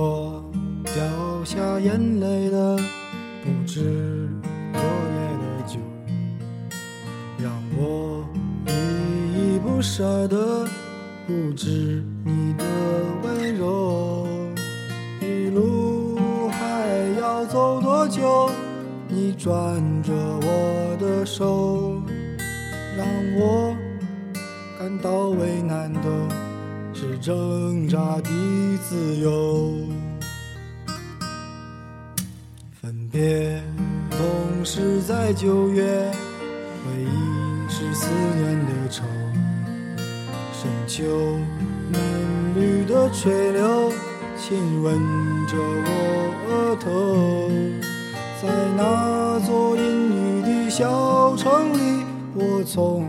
我掉下眼泪的不止昨夜的酒，让我依依不舍的不止你的温柔。一路还要走多久？你攥着我的手，让我感到为难的是挣扎的自由。分别总是在九月，回忆是思念的愁。深秋嫩绿的垂柳，亲吻着我额头。在那座阴雨的小城里，我从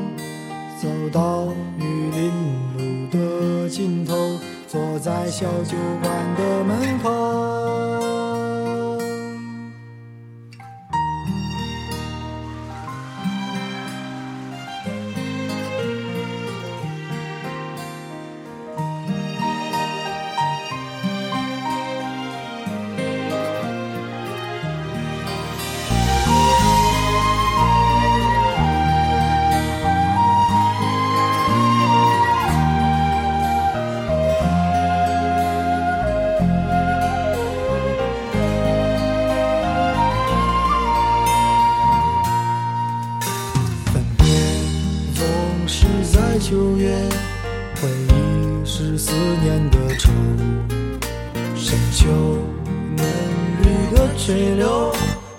走到玉林路的尽头，坐在小酒馆的门口。秋月，回忆是思念的愁。深秋嫩绿的垂柳，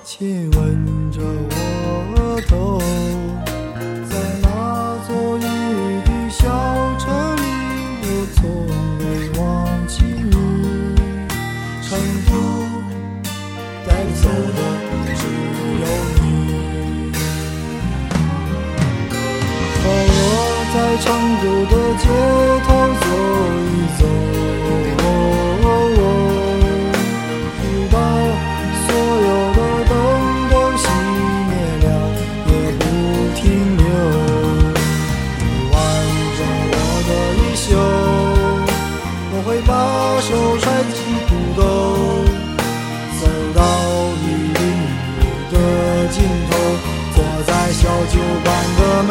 亲吻着我额头。在成都的街头走一走，直到所有的灯都熄灭了，也不停留。你挽着我的衣袖，我会把手揣进裤兜，走到玉林路的尽头，坐在小酒馆的门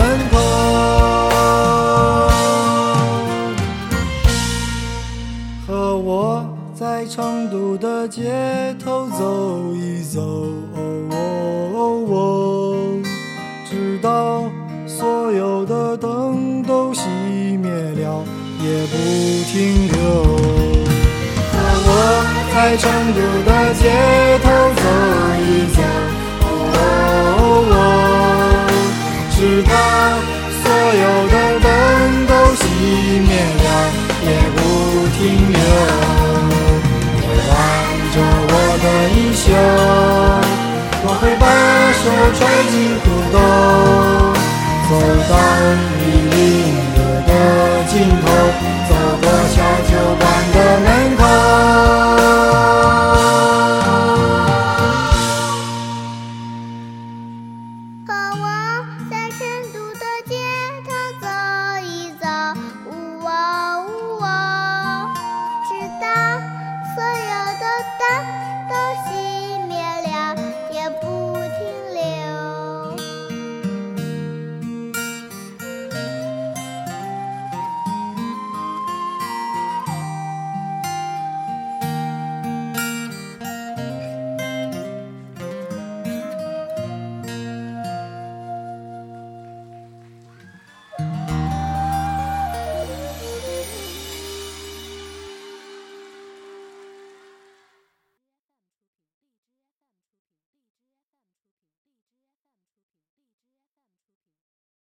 停留。和我在成都的街头走一走，直到